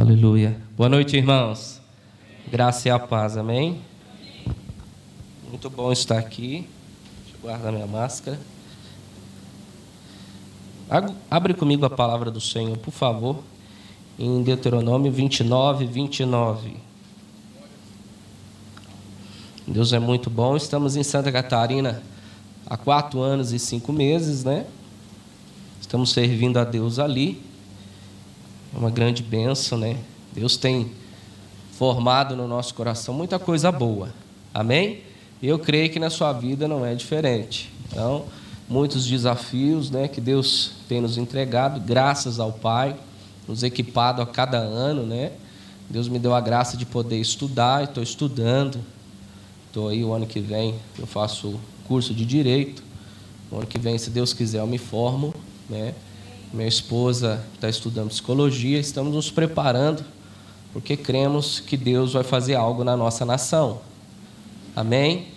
Aleluia. Boa noite, irmãos. Graça e a paz, amém? Muito bom estar aqui. Deixa eu guardar minha máscara. Abre comigo a palavra do Senhor, por favor, em Deuteronômio 29, 29. Deus é muito bom. Estamos em Santa Catarina há quatro anos e cinco meses, né? Estamos servindo a Deus ali. Uma grande bênção, né? Deus tem formado no nosso coração muita coisa boa. Amém? Eu creio que na sua vida não é diferente. Então, muitos desafios, né, que Deus tem nos entregado, graças ao Pai, nos equipado a cada ano, né? Deus me deu a graça de poder estudar, estou estudando. Estou aí o ano que vem, eu faço curso de direito. O ano que vem, se Deus quiser, eu me formo, né? Minha esposa está estudando psicologia, estamos nos preparando, porque cremos que Deus vai fazer algo na nossa nação. Amém?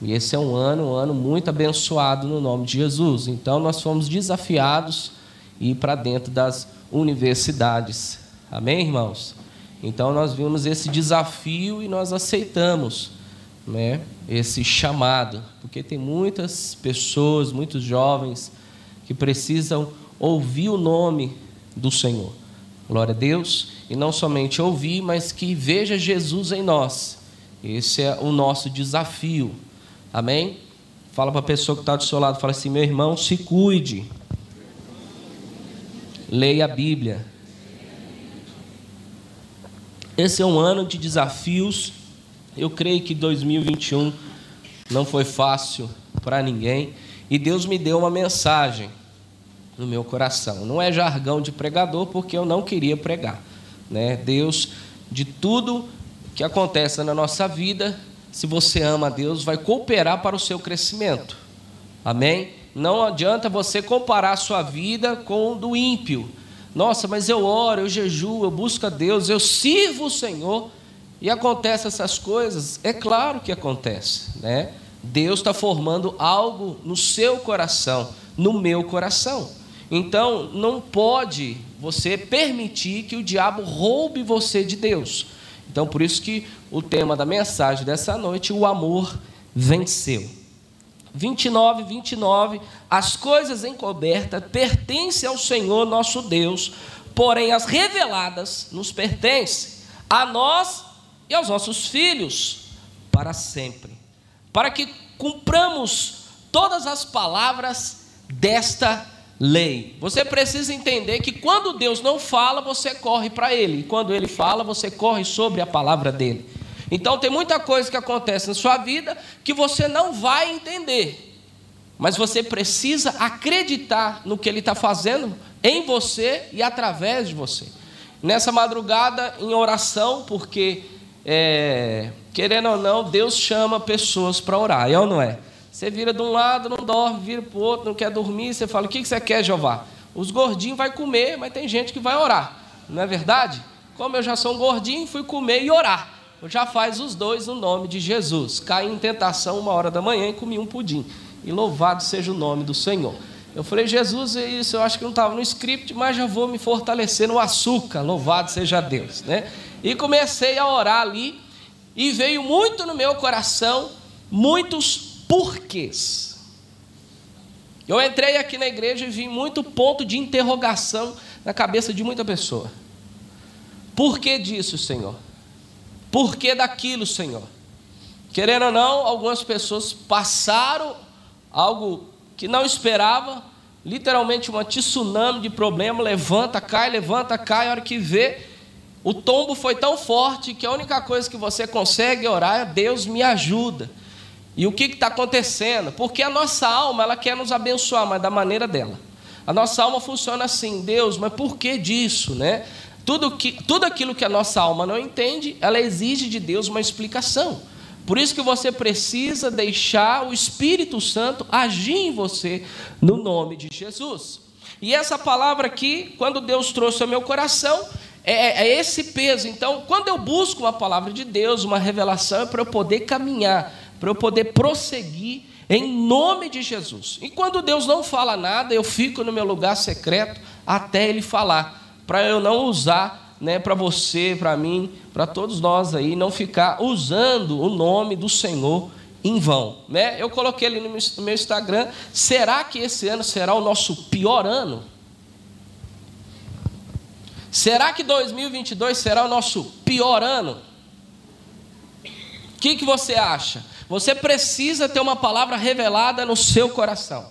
E esse é um ano, um ano muito abençoado no nome de Jesus. Então nós fomos desafiados a ir para dentro das universidades. Amém, irmãos? Então nós vimos esse desafio e nós aceitamos né, esse chamado, porque tem muitas pessoas, muitos jovens que precisam ouvir o nome do Senhor. Glória a Deus. E não somente ouvir, mas que veja Jesus em nós. Esse é o nosso desafio. Amém? Fala para a pessoa que está do seu lado, fala assim, meu irmão, se cuide. Leia a Bíblia. Esse é um ano de desafios. Eu creio que 2021 não foi fácil para ninguém. E Deus me deu uma mensagem no meu coração. Não é jargão de pregador, porque eu não queria pregar. Né? Deus, de tudo que acontece na nossa vida, se você ama a Deus, vai cooperar para o seu crescimento. Amém? Não adianta você comparar a sua vida com o do ímpio. Nossa, mas eu oro, eu jejuo, eu busco a Deus, eu sirvo o Senhor e acontece essas coisas. É claro que acontece, né? Deus está formando algo no seu coração, no meu coração. Então, não pode você permitir que o diabo roube você de Deus. Então, por isso que o tema da mensagem dessa noite, o amor venceu. 29, 29, as coisas encobertas pertencem ao Senhor nosso Deus, porém as reveladas nos pertencem a nós e aos nossos filhos para sempre, para que cumpramos todas as palavras desta lei. Você precisa entender que quando Deus não fala, você corre para Ele. E quando Ele fala, você corre sobre a palavra dele. Então tem muita coisa que acontece na sua vida que você não vai entender. Mas você precisa acreditar no que Ele está fazendo em você e através de você. Nessa madrugada, em oração, porque, é, querendo ou não, Deus chama pessoas para orar, é ou não é? Você vira de um lado, não dorme, vira para o outro, não quer dormir. Você fala: O que você quer, Jeová? Os gordinhos vai comer, mas tem gente que vai orar. Não é verdade? Como eu já sou um gordinho, fui comer e orar. Eu já faz os dois no nome de Jesus. Caí em tentação uma hora da manhã e comi um pudim. E louvado seja o nome do Senhor. Eu falei, Jesus, é isso eu acho que não estava no script, mas já vou me fortalecer no açúcar. Louvado seja Deus. Né? E comecei a orar ali. E veio muito no meu coração muitos porquês. Eu entrei aqui na igreja e vi muito ponto de interrogação na cabeça de muita pessoa. Por que disso, Senhor? Por que daquilo, Senhor? Querendo ou não, algumas pessoas passaram algo que não esperava, literalmente uma tsunami de problema, levanta, cai, levanta, cai, a hora que vê, o tombo foi tão forte que a única coisa que você consegue orar é Deus me ajuda. E o que está acontecendo? Porque a nossa alma ela quer nos abençoar, mas da maneira dela. A nossa alma funciona assim, Deus, mas por que disso, né? Tudo, que, tudo aquilo que a nossa alma não entende, ela exige de Deus uma explicação. Por isso que você precisa deixar o Espírito Santo agir em você no nome de Jesus. E essa palavra aqui, quando Deus trouxe ao meu coração, é, é esse peso. Então, quando eu busco uma palavra de Deus, uma revelação, é para eu poder caminhar para eu poder prosseguir em nome de Jesus. E quando Deus não fala nada, eu fico no meu lugar secreto até Ele falar, para eu não usar né, para você, para mim, para todos nós aí, não ficar usando o nome do Senhor em vão. Né? Eu coloquei ali no meu Instagram: será que esse ano será o nosso pior ano? Será que 2022 será o nosso pior ano? O que, que você acha? Você precisa ter uma palavra revelada no seu coração.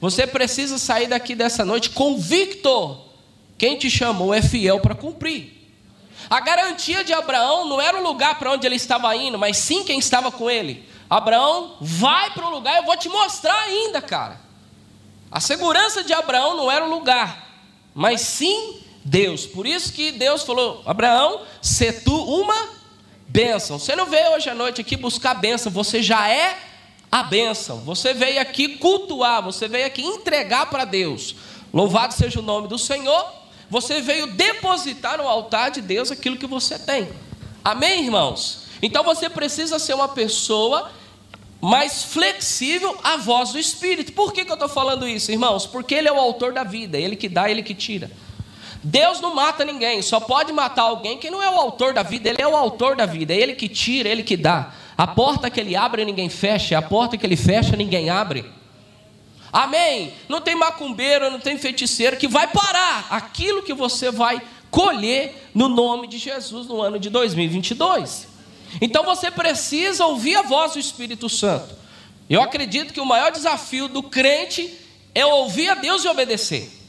Você precisa sair daqui dessa noite convicto. Quem te chamou é fiel para cumprir. A garantia de Abraão não era o lugar para onde ele estava indo, mas sim quem estava com ele. Abraão, vai para o lugar, eu vou te mostrar ainda, cara. A segurança de Abraão não era o lugar, mas sim Deus. Por isso que Deus falou: Abraão, se tu uma bênção. Você não veio hoje à noite aqui buscar bênção, você já é a bênção. Você veio aqui cultuar, você veio aqui entregar para Deus. Louvado seja o nome do Senhor. Você veio depositar no altar de Deus aquilo que você tem. Amém, irmãos? Então você precisa ser uma pessoa mais flexível à voz do Espírito. Por que, que eu estou falando isso, irmãos? Porque Ele é o autor da vida, Ele que dá, Ele que tira. Deus não mata ninguém, só pode matar alguém que não é o autor da vida, Ele é o autor da vida, é Ele que tira, é Ele que dá. A porta que Ele abre, ninguém fecha, a porta que Ele fecha, ninguém abre. Amém? Não tem macumbeiro, não tem feiticeiro que vai parar aquilo que você vai colher no nome de Jesus no ano de 2022. Então você precisa ouvir a voz do Espírito Santo. Eu acredito que o maior desafio do crente é ouvir a Deus e obedecer.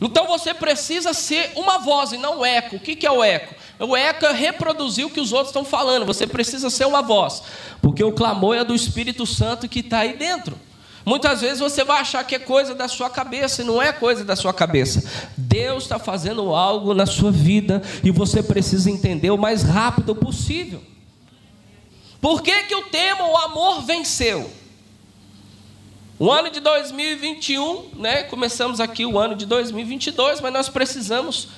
Então você precisa ser uma voz e não um eco. O que é o eco? O eco é reproduzir o que os outros estão falando. Você precisa ser uma voz, porque o clamor é do Espírito Santo que está aí dentro. Muitas vezes você vai achar que é coisa da sua cabeça, e não é coisa da sua cabeça. Deus está fazendo algo na sua vida e você precisa entender o mais rápido possível. Por que, que o tema, o amor venceu? O ano de 2021, né? Começamos aqui o ano de 2022, mas nós precisamos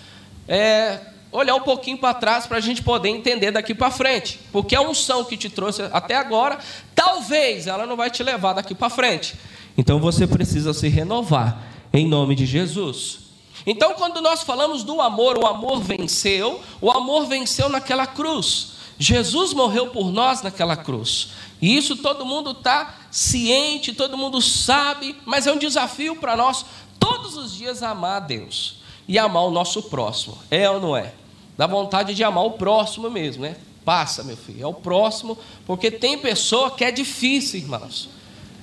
é, olhar um pouquinho para trás para a gente poder entender daqui para frente. Porque a unção que te trouxe até agora, talvez ela não vai te levar daqui para frente. Então você precisa se renovar em nome de Jesus. Então, quando nós falamos do amor, o amor venceu, o amor venceu naquela cruz. Jesus morreu por nós naquela cruz. E isso todo mundo está ciente, todo mundo sabe, mas é um desafio para nós todos os dias amar a Deus e amar o nosso próximo. É ou não é? Dá vontade de amar o próximo mesmo, né? Passa, meu filho, é o próximo, porque tem pessoa que é difícil, irmãos.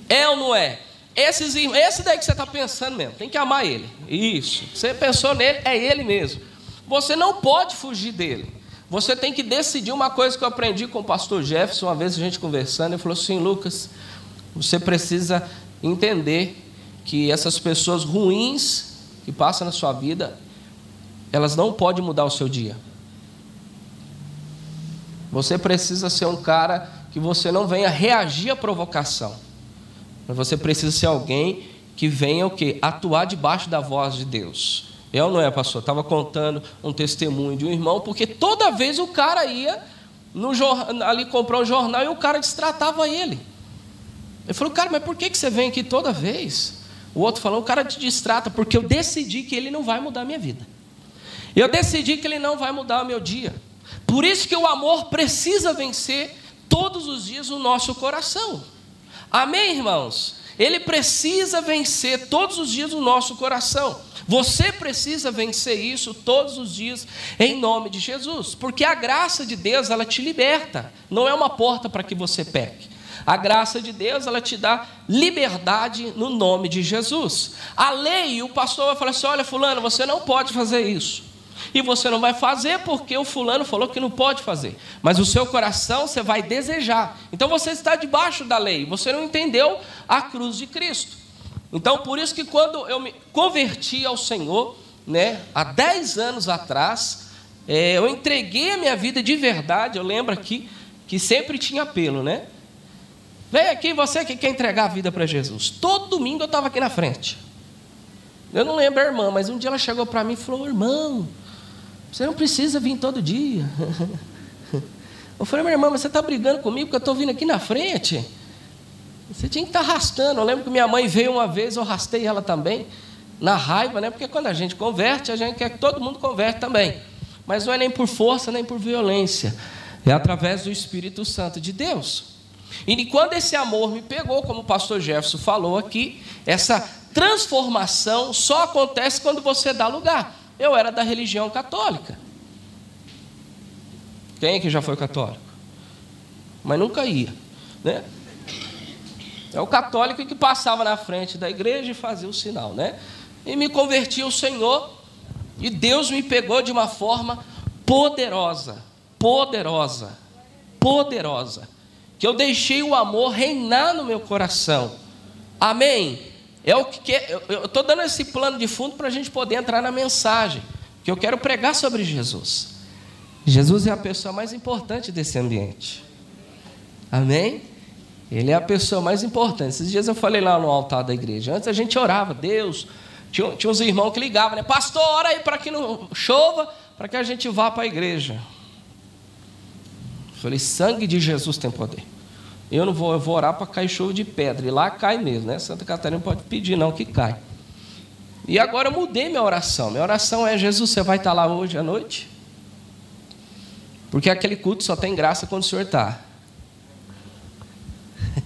É ou não é? Esses, esse daí que você está pensando mesmo, tem que amar ele. Isso. Você pensou nele, é ele mesmo. Você não pode fugir dele. Você tem que decidir uma coisa que eu aprendi com o pastor Jefferson, uma vez a gente conversando, ele falou assim: Lucas, você precisa entender que essas pessoas ruins que passam na sua vida, elas não podem mudar o seu dia. Você precisa ser um cara que você não venha reagir à provocação. Mas você precisa ser alguém que venha o quê? Atuar debaixo da voz de Deus. É ou não é, pastor? Estava contando um testemunho de um irmão, porque toda vez o cara ia no ali comprar um jornal e o cara destratava ele. Ele falou, cara, mas por que, que você vem aqui toda vez? O outro falou, o cara te distrata, porque eu decidi que ele não vai mudar a minha vida. Eu decidi que ele não vai mudar o meu dia. Por isso que o amor precisa vencer todos os dias o nosso coração. Amém, irmãos? Ele precisa vencer todos os dias o nosso coração. Você precisa vencer isso todos os dias em nome de Jesus, porque a graça de Deus ela te liberta, não é uma porta para que você peque. A graça de Deus, ela te dá liberdade no nome de Jesus. A lei, o pastor vai falar assim: olha, Fulano, você não pode fazer isso. E você não vai fazer porque o fulano falou que não pode fazer. Mas o seu coração você vai desejar. Então você está debaixo da lei. Você não entendeu a cruz de Cristo. Então, por isso que quando eu me converti ao Senhor, né, há 10 anos atrás, é, eu entreguei a minha vida de verdade. Eu lembro aqui que sempre tinha apelo, né? Vem aqui você que quer entregar a vida para Jesus. Todo domingo eu estava aqui na frente. Eu não lembro a irmã, mas um dia ela chegou para mim e falou: Irmão, você não precisa vir todo dia. Eu falei: Minha irmã, mas você está brigando comigo porque eu estou vindo aqui na frente? Você tinha que estar tá arrastando. Eu lembro que minha mãe veio uma vez, eu arrastei ela também, na raiva, né? Porque quando a gente converte, a gente quer que todo mundo converte também. mas não é nem por força nem por violência, é através do Espírito Santo de Deus. E quando esse amor me pegou, como o pastor Jefferson falou aqui, essa transformação só acontece quando você dá lugar. Eu era da religião católica. Quem é que já foi católico? Mas nunca ia, né? É o católico que passava na frente da igreja e fazia o sinal, né? E me converti ao Senhor, e Deus me pegou de uma forma poderosa, poderosa, poderosa que eu deixei o amor reinar no meu coração. Amém? É o que eu estou dando esse plano de fundo para a gente poder entrar na mensagem, que eu quero pregar sobre Jesus. Jesus é a pessoa mais importante desse ambiente. Amém? Ele é a pessoa mais importante. Esses dias eu falei lá no altar da igreja. Antes a gente orava, Deus. Tinha, tinha uns irmãos que ligavam, né? Pastor, ora aí para que não chova, para que a gente vá para a igreja. Falei, sangue de Jesus tem poder. Eu não vou, eu vou orar para cair chuva de pedra. E lá cai mesmo, né? Santa Catarina pode pedir, não, que cai. E agora eu mudei minha oração. Minha oração é: Jesus, você vai estar lá hoje à noite? Porque aquele culto só tem graça quando o senhor está.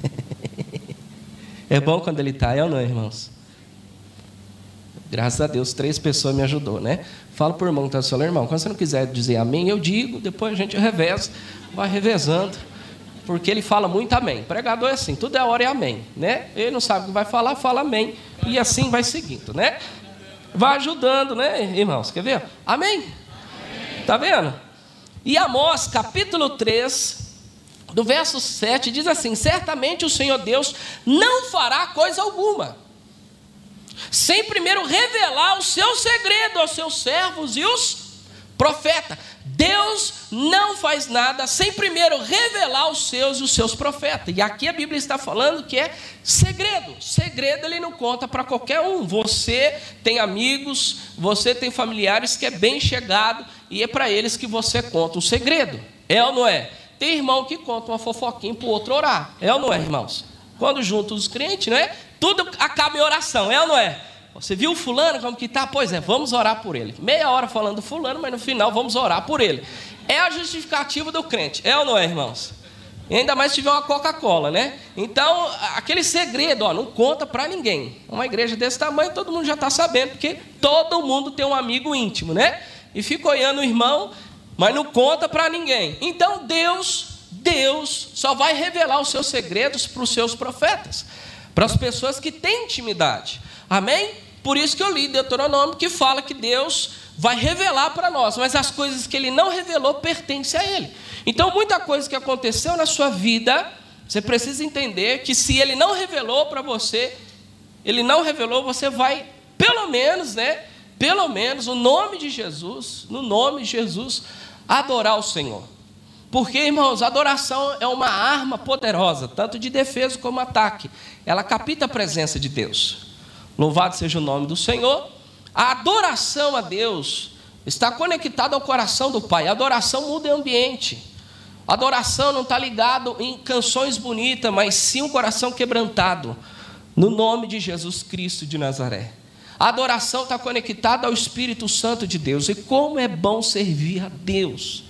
é bom quando ele está, é ou não, irmãos? Graças a Deus, três pessoas me ajudou, né? Fala para o irmão que está irmão, quando você não quiser dizer amém, eu digo, depois a gente reveza vai revezando, porque ele fala muito amém. O pregador é assim, tudo é hora e amém, né? Ele não sabe o que vai falar, fala amém, e assim vai seguindo, né? Vai ajudando, né, irmãos? Quer ver? Amém? amém. Tá vendo? E Amós, capítulo 3, do verso 7, diz assim: Certamente o Senhor Deus não fará coisa alguma, sem primeiro revelar o seu segredo aos seus servos e os profetas. Deus não faz nada sem primeiro revelar os seus e os seus profetas. E aqui a Bíblia está falando que é segredo. Segredo ele não conta para qualquer um. Você tem amigos, você tem familiares que é bem chegado e é para eles que você conta um segredo. É ou não é? Tem irmão que conta uma fofoquinha para o outro orar. É ou não é, irmãos? Quando juntos os crentes, não é? Tudo acaba em oração. É ou não é? Você viu o fulano como que está? Pois é, vamos orar por ele. Meia hora falando do fulano, mas no final vamos orar por ele. É a justificativa do crente, é ou não é, irmãos? E ainda mais se tiver uma Coca-Cola, né? Então, aquele segredo, ó, não conta para ninguém. Uma igreja desse tamanho, todo mundo já está sabendo, porque todo mundo tem um amigo íntimo, né? E fica olhando o irmão, mas não conta para ninguém. Então, Deus, Deus só vai revelar os seus segredos para os seus profetas, para as pessoas que têm intimidade. Amém? Por isso que eu li Deuteronômio que fala que Deus vai revelar para nós, mas as coisas que ele não revelou pertencem a ele. Então, muita coisa que aconteceu na sua vida, você precisa entender que se ele não revelou para você, ele não revelou, você vai, pelo menos, né? Pelo menos, o nome de Jesus, no nome de Jesus, adorar o Senhor. Porque, irmãos, a adoração é uma arma poderosa, tanto de defesa como ataque. Ela capta a presença de Deus. Louvado seja o nome do Senhor. A adoração a Deus está conectada ao coração do Pai. A adoração muda o ambiente. A adoração não está ligado em canções bonitas, mas sim um coração quebrantado. No nome de Jesus Cristo de Nazaré. A adoração está conectada ao Espírito Santo de Deus. E como é bom servir a Deus.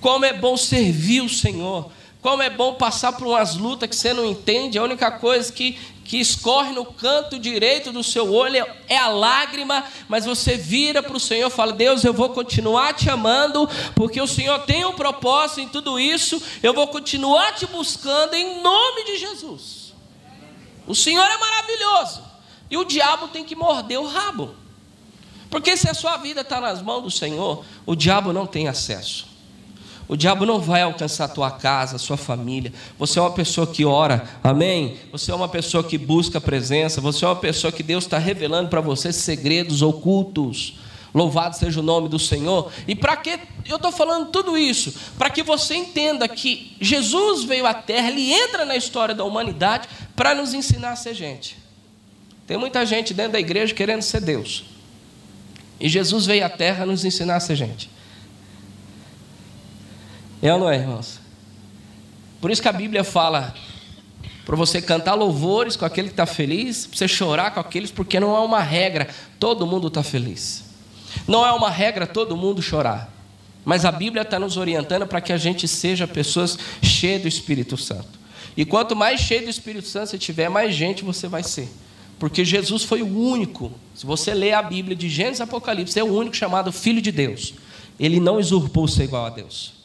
Como é bom servir o Senhor. Como é bom passar por umas lutas que você não entende. A única coisa que que escorre no canto direito do seu olho é a lágrima, mas você vira para o Senhor e fala: Deus, eu vou continuar te amando, porque o Senhor tem um propósito em tudo isso, eu vou continuar te buscando em nome de Jesus. O Senhor é maravilhoso e o diabo tem que morder o rabo, porque se a sua vida está nas mãos do Senhor, o diabo não tem acesso. O diabo não vai alcançar a tua casa, a sua família. Você é uma pessoa que ora, amém? Você é uma pessoa que busca a presença. Você é uma pessoa que Deus está revelando para você segredos ocultos. Louvado seja o nome do Senhor. E para que eu estou falando tudo isso? Para que você entenda que Jesus veio à terra, ele entra na história da humanidade para nos ensinar a ser gente. Tem muita gente dentro da igreja querendo ser Deus. E Jesus veio à terra nos ensinar a ser gente. É ou não é, irmãos? Por isso que a Bíblia fala para você cantar louvores com aquele que está feliz, para você chorar com aqueles, porque não é uma regra, todo mundo está feliz. Não é uma regra todo mundo chorar. Mas a Bíblia está nos orientando para que a gente seja pessoas cheias do Espírito Santo. E quanto mais cheio do Espírito Santo você tiver, mais gente você vai ser. Porque Jesus foi o único, se você ler a Bíblia de Gênesis e Apocalipse, é o único chamado Filho de Deus. Ele não usurpou ser igual a Deus.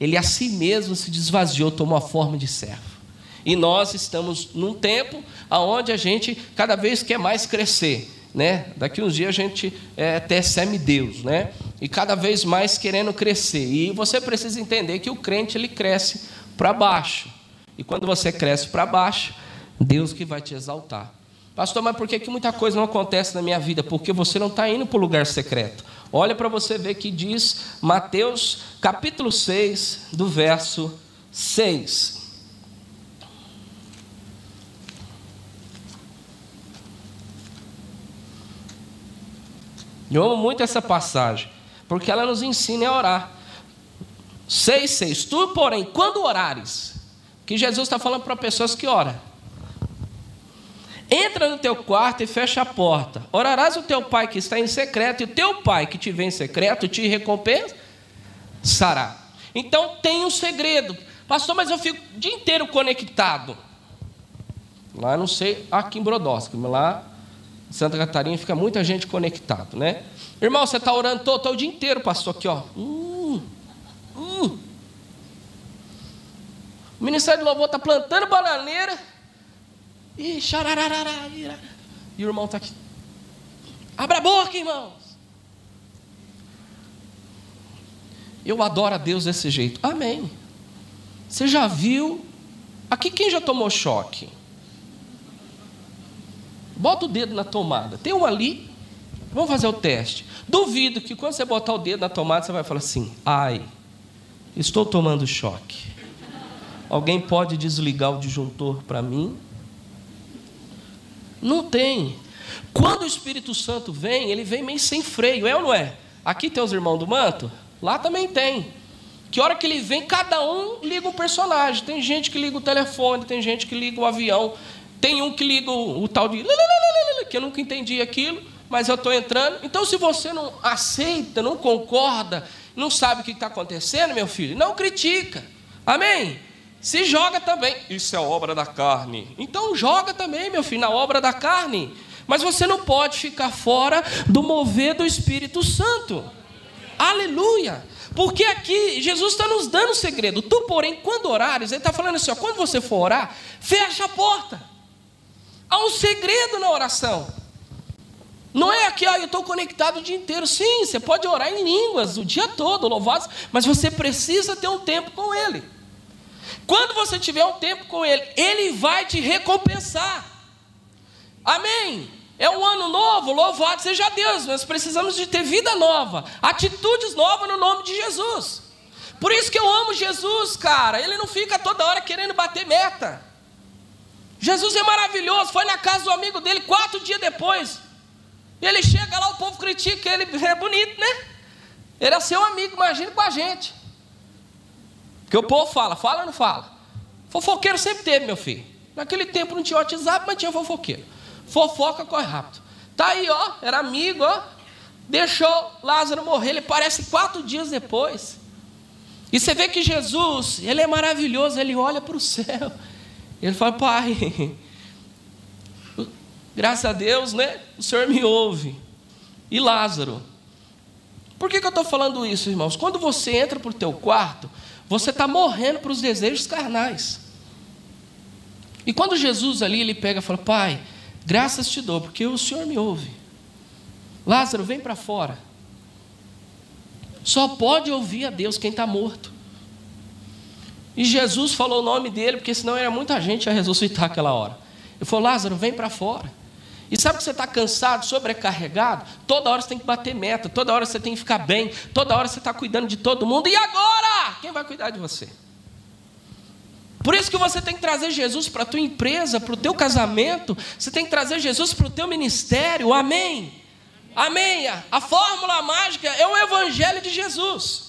Ele a si mesmo se desvaziou, tomou a forma de servo. E nós estamos num tempo onde a gente cada vez quer mais crescer. Né? Daqui uns dias a gente é até semideus, né? E cada vez mais querendo crescer. E você precisa entender que o crente ele cresce para baixo. E quando você cresce para baixo, Deus que vai te exaltar. Pastor, mas por que, que muita coisa não acontece na minha vida? Porque você não está indo para o lugar secreto. Olha para você ver que diz Mateus capítulo 6, do verso 6. Eu amo muito essa passagem, porque ela nos ensina a orar. 6, 6. Tu, porém, quando orares, que Jesus está falando para pessoas que oram. Entra no teu quarto e fecha a porta. Orarás o teu pai que está em secreto, e o teu pai que te vê em secreto te recompensará. Então tem um segredo. Pastor, mas eu fico o dia inteiro conectado. Lá não sei, aqui em Brodowski, mas lá em Santa Catarina fica muita gente conectado, né? Irmão, você está orando todo, todo o dia inteiro, pastor, aqui, ó. Uh, uh. O Ministério do Louvor está plantando bananeira e xarararara, e o irmão está aqui. Abra a boca, irmãos. Eu adoro a Deus desse jeito. Amém. Você já viu? Aqui quem já tomou choque? Bota o dedo na tomada. Tem um ali. Vamos fazer o teste. Duvido que quando você botar o dedo na tomada, você vai falar assim: ai, estou tomando choque. Alguém pode desligar o disjuntor para mim? Não tem. Quando o Espírito Santo vem, ele vem meio sem freio, é ou não é? Aqui tem os irmãos do manto? Lá também tem. Que hora que ele vem, cada um liga um personagem. Tem gente que liga o telefone, tem gente que liga o avião, tem um que liga o, o tal de. que eu nunca entendi aquilo, mas eu estou entrando. Então, se você não aceita, não concorda, não sabe o que está acontecendo, meu filho, não critica. Amém? Se joga também. Isso é obra da carne. Então joga também, meu filho, na obra da carne. Mas você não pode ficar fora do mover do Espírito Santo. Aleluia. Porque aqui Jesus está nos dando um segredo. Tu, porém, quando orares, ele está falando assim: ó, quando você for orar, fecha a porta. Há um segredo na oração. Não é aqui, ó, eu estou conectado o dia inteiro. Sim, você pode orar em línguas o dia todo, louvados, mas você precisa ter um tempo com Ele. Quando você tiver um tempo com Ele, Ele vai te recompensar. Amém. É um ano novo, louvado seja Deus. Nós precisamos de ter vida nova, atitudes novas no nome de Jesus. Por isso que eu amo Jesus, cara. Ele não fica toda hora querendo bater meta. Jesus é maravilhoso. Foi na casa do amigo dele quatro dias depois. E ele chega lá, o povo critica ele. É bonito, né? Ele é seu amigo, imagina com a gente. Porque o povo fala, fala ou não fala? Fofoqueiro sempre teve, meu filho. Naquele tempo não tinha WhatsApp, mas tinha fofoqueiro. Fofoca corre rápido. Tá aí, ó, era amigo, ó. Deixou Lázaro morrer, ele parece quatro dias depois. E você vê que Jesus, ele é maravilhoso, ele olha para o céu. Ele fala, pai, graças a Deus, né? O Senhor me ouve. E Lázaro. Por que, que eu estou falando isso, irmãos? Quando você entra para o teu quarto, você está morrendo para os desejos carnais. E quando Jesus ali, ele pega e fala: Pai, graças te dou, porque o Senhor me ouve. Lázaro, vem para fora. Só pode ouvir a Deus quem está morto. E Jesus falou o nome dele, porque senão era muita gente a ressuscitar aquela hora. Ele falou: Lázaro, vem para fora. E sabe que você está cansado, sobrecarregado? Toda hora você tem que bater meta, toda hora você tem que ficar bem, toda hora você está cuidando de todo mundo. E agora? Quem vai cuidar de você? Por isso que você tem que trazer Jesus para a tua empresa, para o teu casamento, você tem que trazer Jesus para o teu ministério, amém? Amém. A fórmula mágica é o Evangelho de Jesus.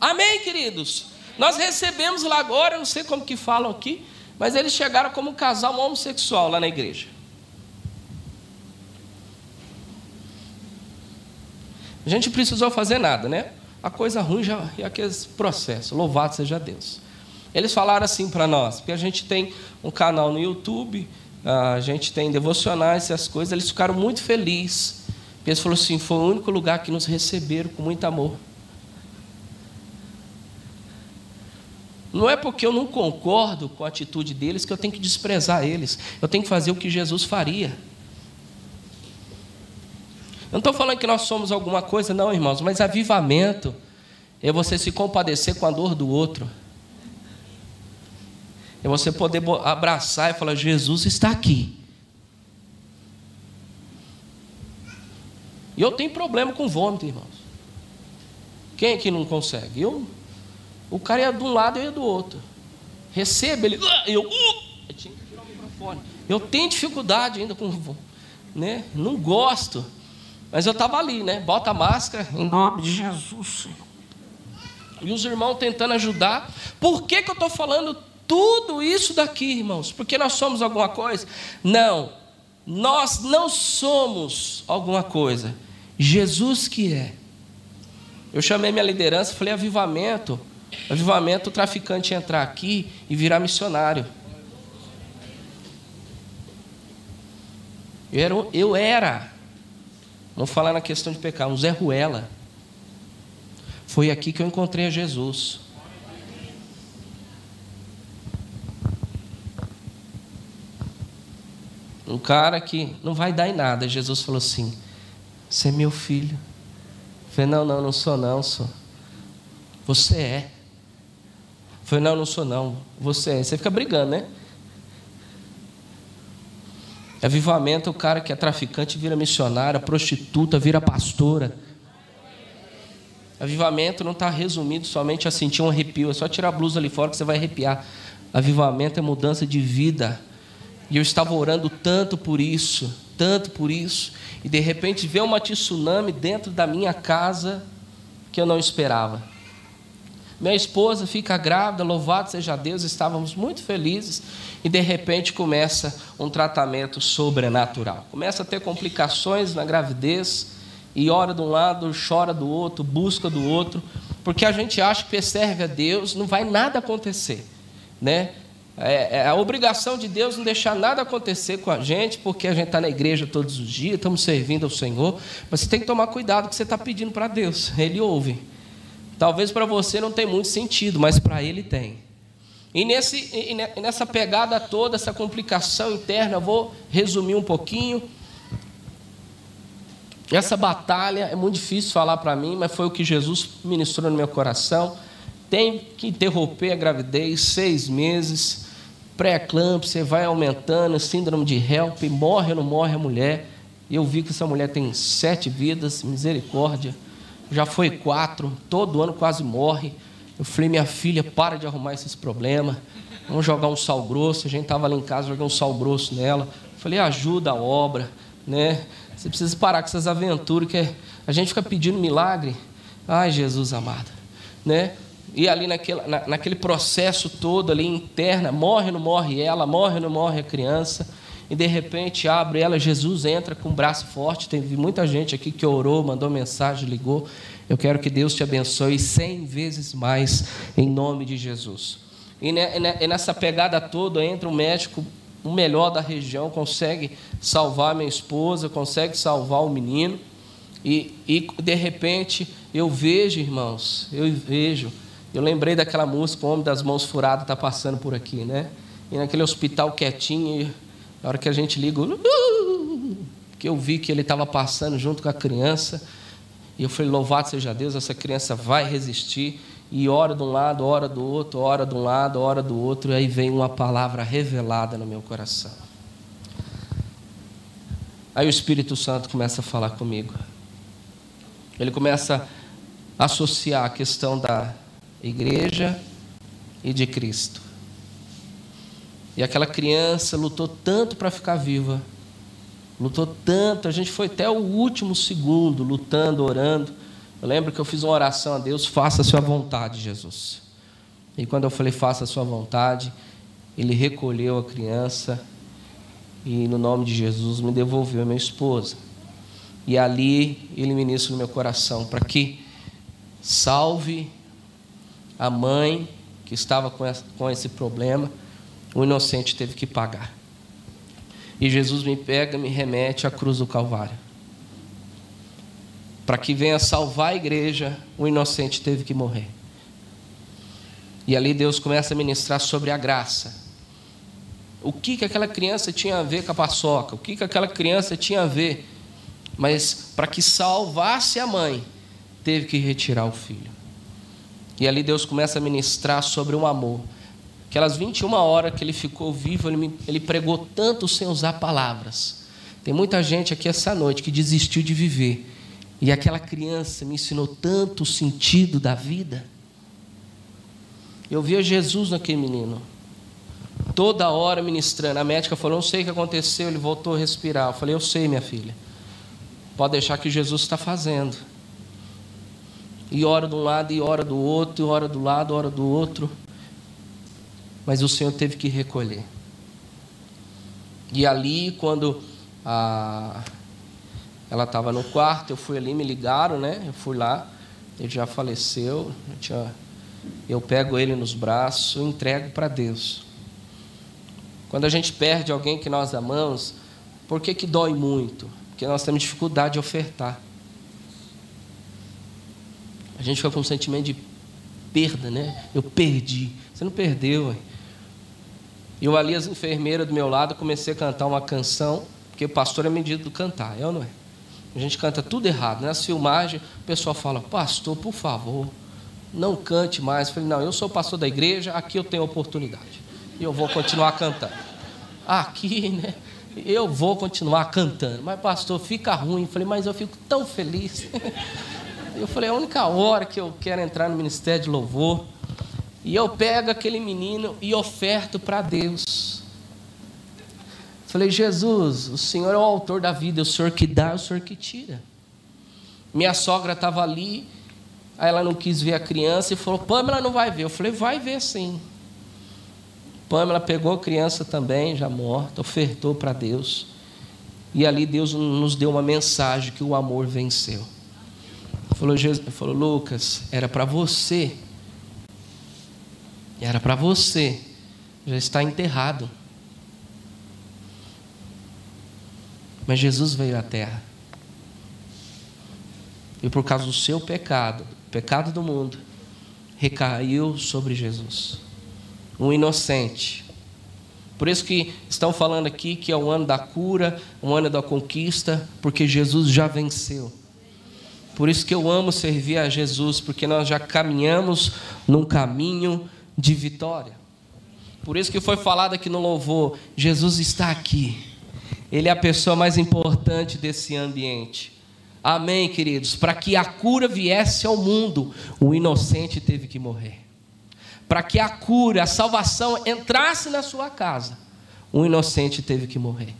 Amém, queridos? Nós recebemos lá agora, não sei como que falam aqui, mas eles chegaram como um casal homossexual lá na igreja. A gente precisou fazer nada, né? a coisa ruim já é aquele processo. Louvado seja Deus. Eles falaram assim para nós, porque a gente tem um canal no YouTube, a gente tem devocionais, essas coisas. Eles ficaram muito felizes. Eles falaram assim: foi o único lugar que nos receberam com muito amor. Não é porque eu não concordo com a atitude deles que eu tenho que desprezar eles. Eu tenho que fazer o que Jesus faria. Eu não estou falando que nós somos alguma coisa, não, irmãos, mas avivamento é você se compadecer com a dor do outro. É você poder abraçar e falar: Jesus está aqui. E eu tenho problema com vômito, irmãos. Quem é que não consegue? Eu o cara ia de um lado e ia do outro. Receba ele. Ah, eu, uh, eu tinha que tirar o microfone. Eu tenho dificuldade ainda com. Né? Não gosto. Mas eu estava ali, né? Bota a máscara, em nome de Jesus, E os irmãos tentando ajudar. Por que, que eu estou falando tudo isso daqui, irmãos? Porque nós somos alguma coisa? Não. Nós não somos alguma coisa. Jesus que é. Eu chamei minha liderança, falei avivamento Avivamento, o traficante entrar aqui e virar missionário. Eu era, eu era, vamos falar na questão de pecado, um Zé Ruela. Foi aqui que eu encontrei a Jesus. Um cara que não vai dar em nada. Jesus falou assim: Você é meu filho. Eu falei: Não, não, não sou, não, sou. Você é. Falei, não, não sou não. Você é. Você fica brigando, né? Avivamento, o cara que é traficante vira missionária, prostituta vira pastora. Avivamento não está resumido somente a sentir um arrepio, é só tirar a blusa ali fora que você vai arrepiar. Avivamento é mudança de vida. E eu estava orando tanto por isso, tanto por isso, e de repente veio uma tsunami dentro da minha casa que eu não esperava. Minha esposa fica grávida, louvado seja Deus, estávamos muito felizes e de repente começa um tratamento sobrenatural. Começa a ter complicações na gravidez e ora de um lado, chora do outro, busca do outro, porque a gente acha que serve a Deus, não vai nada acontecer, né? É, é a obrigação de Deus não deixar nada acontecer com a gente, porque a gente está na igreja todos os dias, estamos servindo ao Senhor, mas você tem que tomar cuidado que você está pedindo para Deus, Ele ouve. Talvez para você não tenha muito sentido, mas para ele tem. E, nesse, e nessa pegada toda, essa complicação interna, vou resumir um pouquinho. Essa batalha é muito difícil falar para mim, mas foi o que Jesus ministrou no meu coração. Tem que interromper a gravidez, seis meses, pré-eclâmpsia, vai aumentando, síndrome de HELP, morre ou não morre a mulher. Eu vi que essa mulher tem sete vidas, misericórdia já foi quatro, todo ano quase morre. Eu falei, minha filha, para de arrumar esses problemas. Vamos jogar um sal grosso. A gente estava lá em casa, joguei um sal grosso nela. Falei, ajuda a obra, né? Você precisa parar com essas aventuras, que a gente fica pedindo milagre. Ai, Jesus amado, né? E ali naquele, na, naquele processo todo ali interna, morre ou não morre ela, morre ou não morre a criança e de repente abre ela, Jesus entra com um braço forte. Teve muita gente aqui que orou, mandou mensagem, ligou. Eu quero que Deus te abençoe cem vezes mais, em nome de Jesus. E nessa pegada toda entra um médico, o melhor da região, consegue salvar minha esposa, consegue salvar o menino. E, e de repente eu vejo, irmãos, eu vejo. Eu lembrei daquela música, O Homem das Mãos Furadas está passando por aqui, né? E naquele hospital quietinho, na hora que a gente liga, que eu vi que ele estava passando junto com a criança, e eu falei: louvado seja Deus, essa criança vai resistir. E ora de um lado, ora do outro, ora de um lado, ora do outro, e aí vem uma palavra revelada no meu coração. Aí o Espírito Santo começa a falar comigo. Ele começa a associar a questão da igreja e de Cristo. E aquela criança lutou tanto para ficar viva. Lutou tanto, a gente foi até o último segundo lutando, orando. Eu lembro que eu fiz uma oração a Deus: faça a sua vontade, Jesus. E quando eu falei, faça a sua vontade, ele recolheu a criança e, no nome de Jesus, me devolveu a minha esposa. E ali ele ministra no meu coração para que salve a mãe que estava com esse problema, o inocente teve que pagar. E Jesus me pega, me remete à cruz do Calvário. Para que venha salvar a igreja, o inocente teve que morrer. E ali Deus começa a ministrar sobre a graça. O que, que aquela criança tinha a ver com a paçoca? O que, que aquela criança tinha a ver? Mas para que salvasse a mãe, teve que retirar o filho. E ali Deus começa a ministrar sobre o amor. Aquelas 21 horas que ele ficou vivo, ele, me, ele pregou tanto sem usar palavras. Tem muita gente aqui essa noite que desistiu de viver. E aquela criança me ensinou tanto o sentido da vida. Eu via Jesus naquele menino. Toda hora ministrando. A médica falou: Não sei o que aconteceu. Ele voltou a respirar. Eu falei: Eu sei, minha filha. Pode deixar que Jesus está fazendo e ora de um lado e ora do outro, e ora do lado, ora do outro. Mas o Senhor teve que recolher. E ali, quando a... ela estava no quarto, eu fui ali, me ligaram, né? Eu fui lá, ele já faleceu. Eu, tinha... eu pego ele nos braços, entrego para Deus. Quando a gente perde alguém que nós amamos, por que, que dói muito? Porque nós temos dificuldade de ofertar. A gente fica com um sentimento de perda, né? Eu perdi. Você não perdeu, hein? Eu ali, as enfermeiras do meu lado, comecei a cantar uma canção, porque o pastor é medido do cantar, é ou não é? A gente canta tudo errado. Nas né? filmagens, o pessoal fala, pastor, por favor, não cante mais. Eu falei, não, eu sou pastor da igreja, aqui eu tenho oportunidade. E eu vou continuar cantando. Aqui, né? Eu vou continuar cantando. Mas, pastor, fica ruim. Eu falei, mas eu fico tão feliz. Eu falei, é a única hora que eu quero entrar no ministério de louvor. E eu pego aquele menino e oferto para Deus. Falei, Jesus, o Senhor é o autor da vida, é o Senhor que dá, é o Senhor que tira. Minha sogra estava ali, aí ela não quis ver a criança e falou: Pamela não vai ver. Eu falei: vai ver sim. Pamela pegou a criança também, já morta, ofertou para Deus. E ali Deus nos deu uma mensagem que o amor venceu. Falou, Jesus, falou Lucas, era para você. Era para você. Já está enterrado. Mas Jesus veio à terra. E por causa do seu pecado, pecado do mundo, recaiu sobre Jesus. Um inocente. Por isso que estão falando aqui que é o ano da cura, o ano da conquista, porque Jesus já venceu. Por isso que eu amo servir a Jesus, porque nós já caminhamos num caminho de vitória. Por isso que foi falado aqui no louvor: Jesus está aqui. Ele é a pessoa mais importante desse ambiente. Amém, queridos? Para que a cura viesse ao mundo, o inocente teve que morrer. Para que a cura, a salvação entrasse na sua casa, o inocente teve que morrer.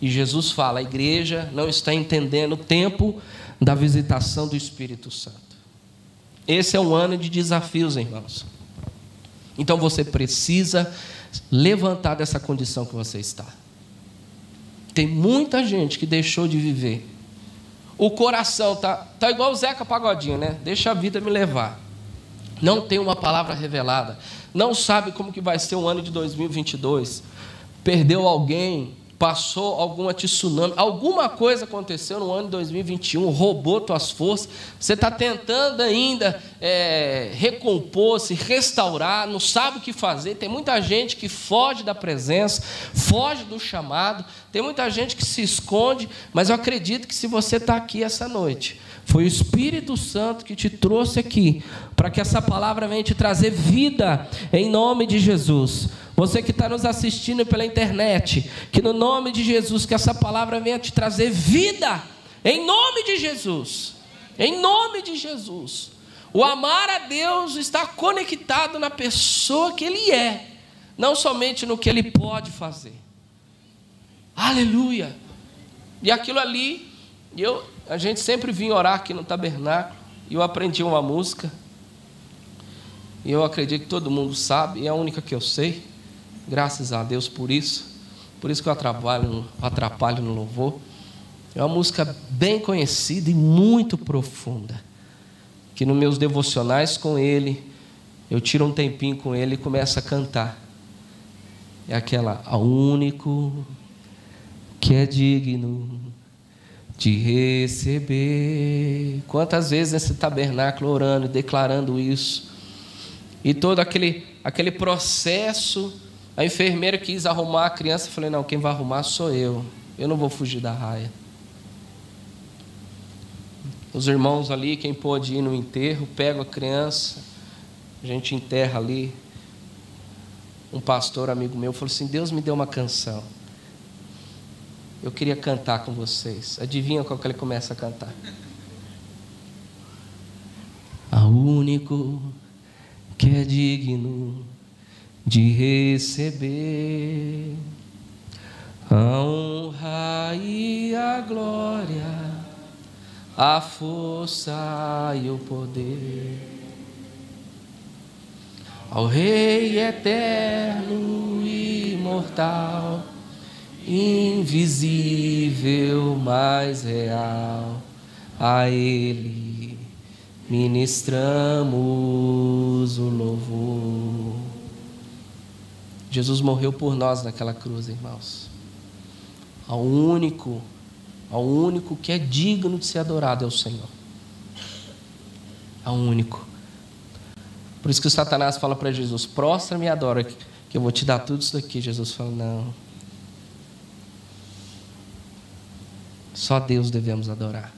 E Jesus fala: a igreja não está entendendo o tempo da visitação do Espírito Santo. Esse é um ano de desafios, irmãos. Então você precisa levantar dessa condição que você está. Tem muita gente que deixou de viver. O coração tá, tá igual o Zeca Pagodinho, né? Deixa a vida me levar. Não tem uma palavra revelada. Não sabe como que vai ser o ano de 2022. Perdeu alguém, passou alguma tsunami, alguma coisa aconteceu no ano de 2021, roubou tuas forças, você está tentando ainda é, recompor, se restaurar, não sabe o que fazer. Tem muita gente que foge da presença, foge do chamado, tem muita gente que se esconde, mas eu acredito que se você está aqui essa noite, foi o Espírito Santo que te trouxe aqui, para que essa palavra venha te trazer vida, em nome de Jesus. Você que está nos assistindo pela internet, que no nome de Jesus, que essa palavra venha te trazer vida, em nome de Jesus. Em nome de Jesus. O amar a Deus está conectado na pessoa que Ele é, não somente no que Ele pode fazer. Aleluia. E aquilo ali, eu, a gente sempre vinha orar aqui no tabernáculo, e eu aprendi uma música, e eu acredito que todo mundo sabe, é a única que eu sei. Graças a Deus por isso. Por isso que eu atrapalho, atrapalho no louvor. É uma música bem conhecida e muito profunda. que nos meus devocionais com Ele, eu tiro um tempinho com Ele e começo a cantar. É aquela, ao único que é digno de receber. Quantas vezes nesse tabernáculo orando declarando isso, e todo aquele, aquele processo, a enfermeira quis arrumar a criança, eu falei: não, quem vai arrumar sou eu, eu não vou fugir da raia. Os irmãos ali, quem pôde ir no enterro, pega a criança, a gente enterra ali. Um pastor amigo meu falou assim: Deus me deu uma canção. Eu queria cantar com vocês. Adivinha qual que ele começa a cantar? A único que é digno de receber a honra e a glória a força e o poder ao Rei eterno e imortal, invisível, mas real, a Ele ministramos o louvor. Jesus morreu por nós naquela cruz, irmãos. Ao único ao único que é digno de ser adorado é o Senhor. Ao único. Por isso que o Satanás fala para Jesus: prostra-me e adora, que eu vou te dar tudo isso daqui. Jesus fala: não. Só Deus devemos adorar.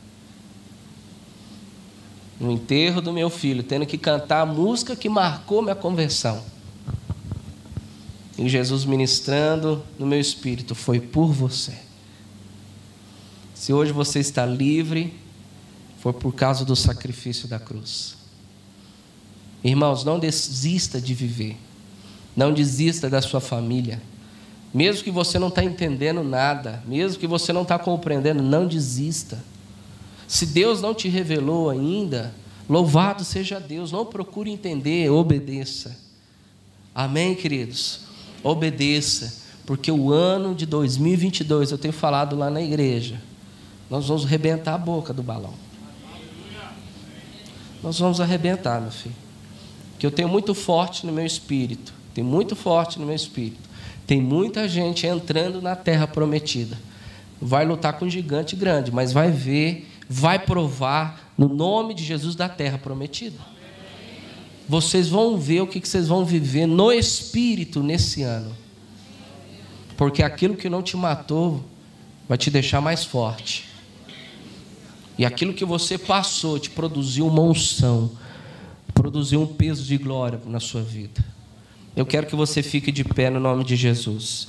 No enterro do meu filho, tendo que cantar a música que marcou minha conversão. E Jesus ministrando no meu espírito: foi por você. Se hoje você está livre, foi por causa do sacrifício da cruz. Irmãos, não desista de viver. Não desista da sua família. Mesmo que você não está entendendo nada, mesmo que você não está compreendendo, não desista. Se Deus não te revelou ainda, louvado seja Deus. Não procure entender, obedeça. Amém, queridos? Obedeça, porque o ano de 2022, eu tenho falado lá na igreja, nós vamos arrebentar a boca do balão. Nós vamos arrebentar, meu filho. Que eu tenho muito forte no meu espírito. Tem muito forte no meu espírito. Tem muita gente entrando na terra prometida. Vai lutar com um gigante grande, mas vai ver, vai provar no nome de Jesus da terra prometida. Vocês vão ver o que vocês vão viver no espírito nesse ano. Porque aquilo que não te matou vai te deixar mais forte. E aquilo que você passou te produziu uma unção, produziu um peso de glória na sua vida. Eu quero que você fique de pé no nome de Jesus.